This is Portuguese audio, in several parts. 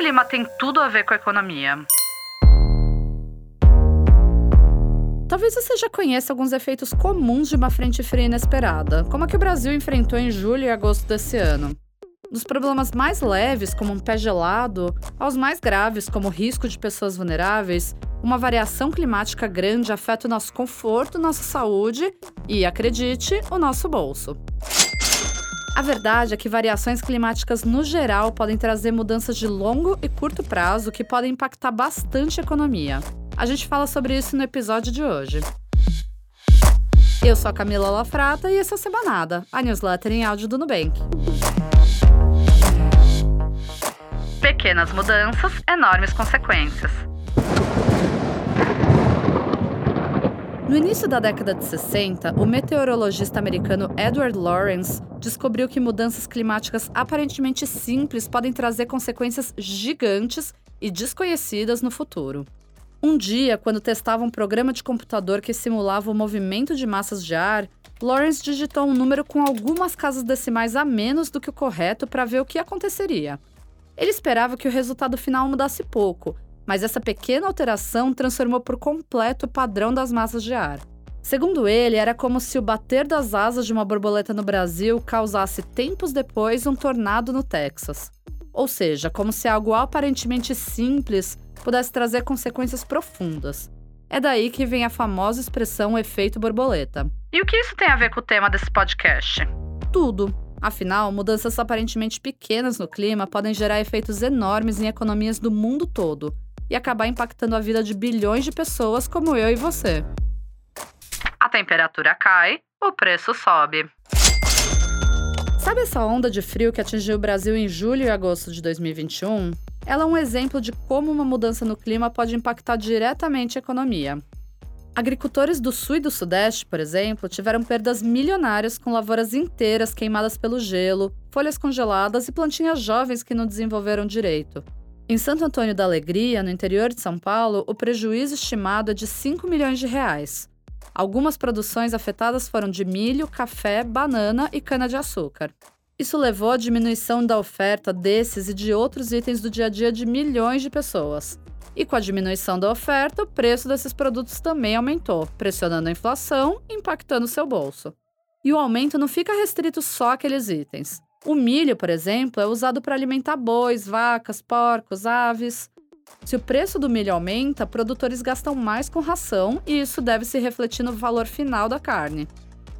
clima tem tudo a ver com a economia? Talvez você já conheça alguns efeitos comuns de uma frente fria inesperada, como a que o Brasil enfrentou em julho e agosto desse ano. Dos problemas mais leves, como um pé gelado, aos mais graves, como o risco de pessoas vulneráveis, uma variação climática grande afeta o nosso conforto, nossa saúde e, acredite, o nosso bolso. A verdade é que variações climáticas no geral podem trazer mudanças de longo e curto prazo que podem impactar bastante a economia. A gente fala sobre isso no episódio de hoje. Eu sou a Camila Lafrata e esse é o Semanada, a newsletter em áudio do Nubank. Pequenas mudanças, enormes consequências. No início da década de 60, o meteorologista americano Edward Lorenz descobriu que mudanças climáticas aparentemente simples podem trazer consequências gigantes e desconhecidas no futuro. Um dia, quando testava um programa de computador que simulava o movimento de massas de ar, Lawrence digitou um número com algumas casas decimais a menos do que o correto para ver o que aconteceria. Ele esperava que o resultado final mudasse pouco, mas essa pequena alteração transformou por completo o padrão das massas de ar. Segundo ele, era como se o bater das asas de uma borboleta no Brasil causasse tempos depois um tornado no Texas. Ou seja, como se algo aparentemente simples pudesse trazer consequências profundas. É daí que vem a famosa expressão efeito borboleta. E o que isso tem a ver com o tema desse podcast? Tudo. Afinal, mudanças aparentemente pequenas no clima podem gerar efeitos enormes em economias do mundo todo, e acabar impactando a vida de bilhões de pessoas como eu e você. A temperatura cai, o preço sobe. Sabe essa onda de frio que atingiu o Brasil em julho e agosto de 2021? Ela é um exemplo de como uma mudança no clima pode impactar diretamente a economia. Agricultores do sul e do sudeste, por exemplo, tiveram perdas milionárias com lavouras inteiras queimadas pelo gelo, folhas congeladas e plantinhas jovens que não desenvolveram direito. Em Santo Antônio da Alegria, no interior de São Paulo, o prejuízo estimado é de 5 milhões de reais. Algumas produções afetadas foram de milho, café, banana e cana-de-açúcar. Isso levou à diminuição da oferta desses e de outros itens do dia a dia de milhões de pessoas. E com a diminuição da oferta, o preço desses produtos também aumentou, pressionando a inflação impactando seu bolso. E o aumento não fica restrito só àqueles itens. O milho, por exemplo, é usado para alimentar bois, vacas, porcos, aves. Se o preço do milho aumenta, produtores gastam mais com ração e isso deve se refletir no valor final da carne.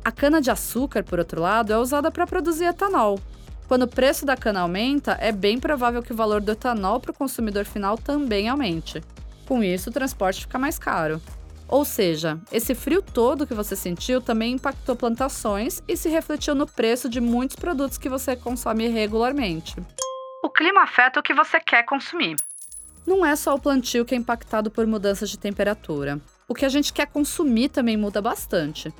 A cana-de-açúcar, por outro lado, é usada para produzir etanol. Quando o preço da cana aumenta, é bem provável que o valor do etanol para o consumidor final também aumente. Com isso, o transporte fica mais caro. Ou seja, esse frio todo que você sentiu também impactou plantações e se refletiu no preço de muitos produtos que você consome regularmente. O clima afeta o que você quer consumir. Não é só o plantio que é impactado por mudanças de temperatura. O que a gente quer consumir também muda bastante.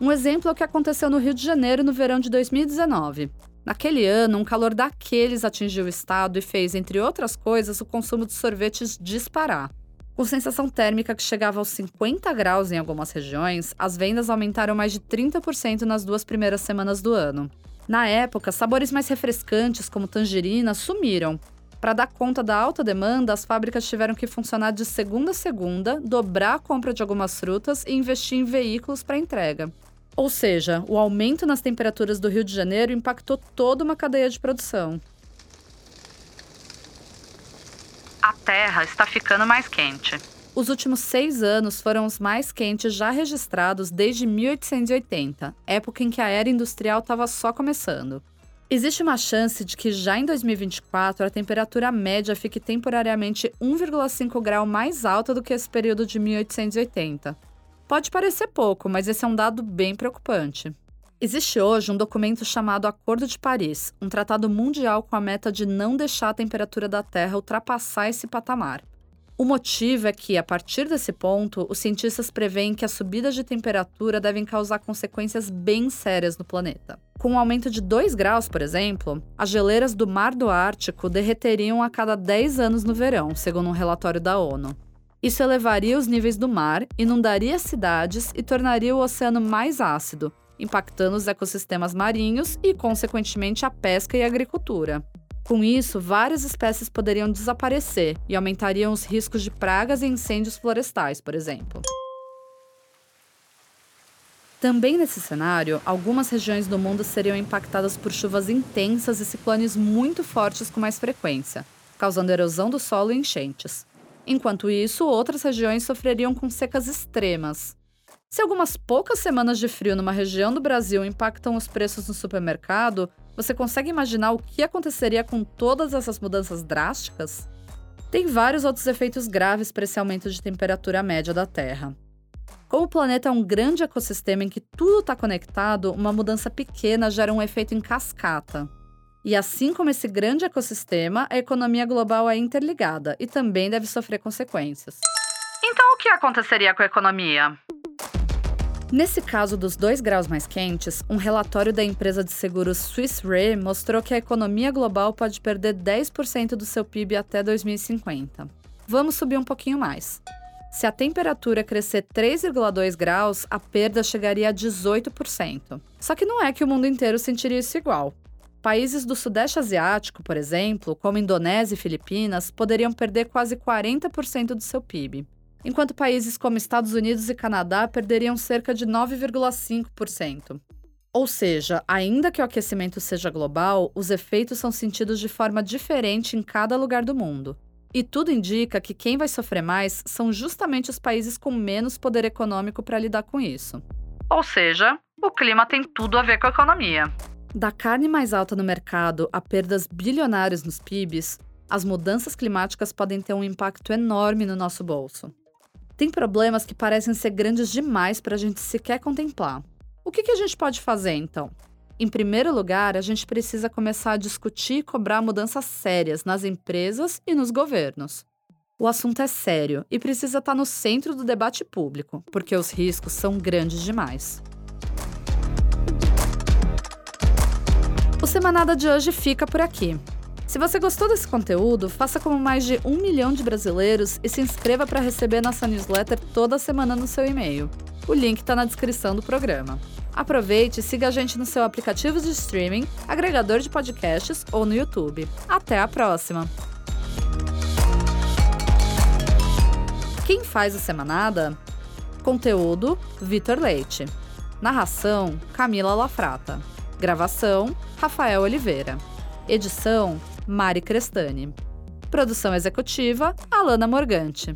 Um exemplo é o que aconteceu no Rio de Janeiro no verão de 2019. Naquele ano, um calor daqueles atingiu o estado e fez, entre outras coisas, o consumo de sorvetes disparar. Com sensação térmica que chegava aos 50 graus em algumas regiões, as vendas aumentaram mais de 30% nas duas primeiras semanas do ano. Na época, sabores mais refrescantes, como tangerina, sumiram. Para dar conta da alta demanda, as fábricas tiveram que funcionar de segunda a segunda, dobrar a compra de algumas frutas e investir em veículos para entrega. Ou seja, o aumento nas temperaturas do Rio de Janeiro impactou toda uma cadeia de produção. a Terra está ficando mais quente. Os últimos seis anos foram os mais quentes já registrados desde 1880, época em que a era industrial estava só começando. Existe uma chance de que já em 2024 a temperatura média fique temporariamente 1,5 grau mais alta do que esse período de 1880. Pode parecer pouco, mas esse é um dado bem preocupante. Existe hoje um documento chamado Acordo de Paris, um tratado mundial com a meta de não deixar a temperatura da Terra ultrapassar esse patamar. O motivo é que, a partir desse ponto, os cientistas preveem que as subidas de temperatura devem causar consequências bem sérias no planeta. Com um aumento de 2 graus, por exemplo, as geleiras do Mar do Ártico derreteriam a cada 10 anos no verão, segundo um relatório da ONU. Isso elevaria os níveis do mar, inundaria cidades e tornaria o oceano mais ácido, impactando os ecossistemas marinhos e, consequentemente, a pesca e a agricultura. Com isso, várias espécies poderiam desaparecer e aumentariam os riscos de pragas e incêndios florestais, por exemplo. Também nesse cenário, algumas regiões do mundo seriam impactadas por chuvas intensas e ciclones muito fortes com mais frequência, causando erosão do solo e enchentes. Enquanto isso, outras regiões sofreriam com secas extremas. Se algumas poucas semanas de frio numa região do Brasil impactam os preços no supermercado, você consegue imaginar o que aconteceria com todas essas mudanças drásticas? Tem vários outros efeitos graves para esse aumento de temperatura média da Terra. Como o planeta é um grande ecossistema em que tudo está conectado, uma mudança pequena gera um efeito em cascata. E assim como esse grande ecossistema, a economia global é interligada e também deve sofrer consequências. Então, o que aconteceria com a economia? Nesse caso dos 2 graus mais quentes, um relatório da empresa de seguros Swiss Re mostrou que a economia global pode perder 10% do seu PIB até 2050. Vamos subir um pouquinho mais. Se a temperatura crescer 3,2 graus, a perda chegaria a 18%. Só que não é que o mundo inteiro sentiria isso igual. Países do Sudeste Asiático, por exemplo, como Indonésia e Filipinas, poderiam perder quase 40% do seu PIB, enquanto países como Estados Unidos e Canadá perderiam cerca de 9,5%. Ou seja, ainda que o aquecimento seja global, os efeitos são sentidos de forma diferente em cada lugar do mundo. E tudo indica que quem vai sofrer mais são justamente os países com menos poder econômico para lidar com isso. Ou seja, o clima tem tudo a ver com a economia. Da carne mais alta no mercado a perdas bilionárias nos PIBs, as mudanças climáticas podem ter um impacto enorme no nosso bolso. Tem problemas que parecem ser grandes demais para a gente sequer contemplar. O que, que a gente pode fazer então? Em primeiro lugar, a gente precisa começar a discutir e cobrar mudanças sérias nas empresas e nos governos. O assunto é sério e precisa estar no centro do debate público, porque os riscos são grandes demais. O Semanada de hoje fica por aqui. Se você gostou desse conteúdo, faça como mais de um milhão de brasileiros e se inscreva para receber nossa newsletter toda semana no seu e-mail. O link está na descrição do programa. Aproveite e siga a gente no seu aplicativo de streaming, agregador de podcasts ou no YouTube. Até a próxima! Quem faz a semanada? Conteúdo: Vitor Leite. Narração: Camila Lafrata. Gravação: Rafael Oliveira. Edição: Mari Crestani. Produção executiva: Alana Morgante.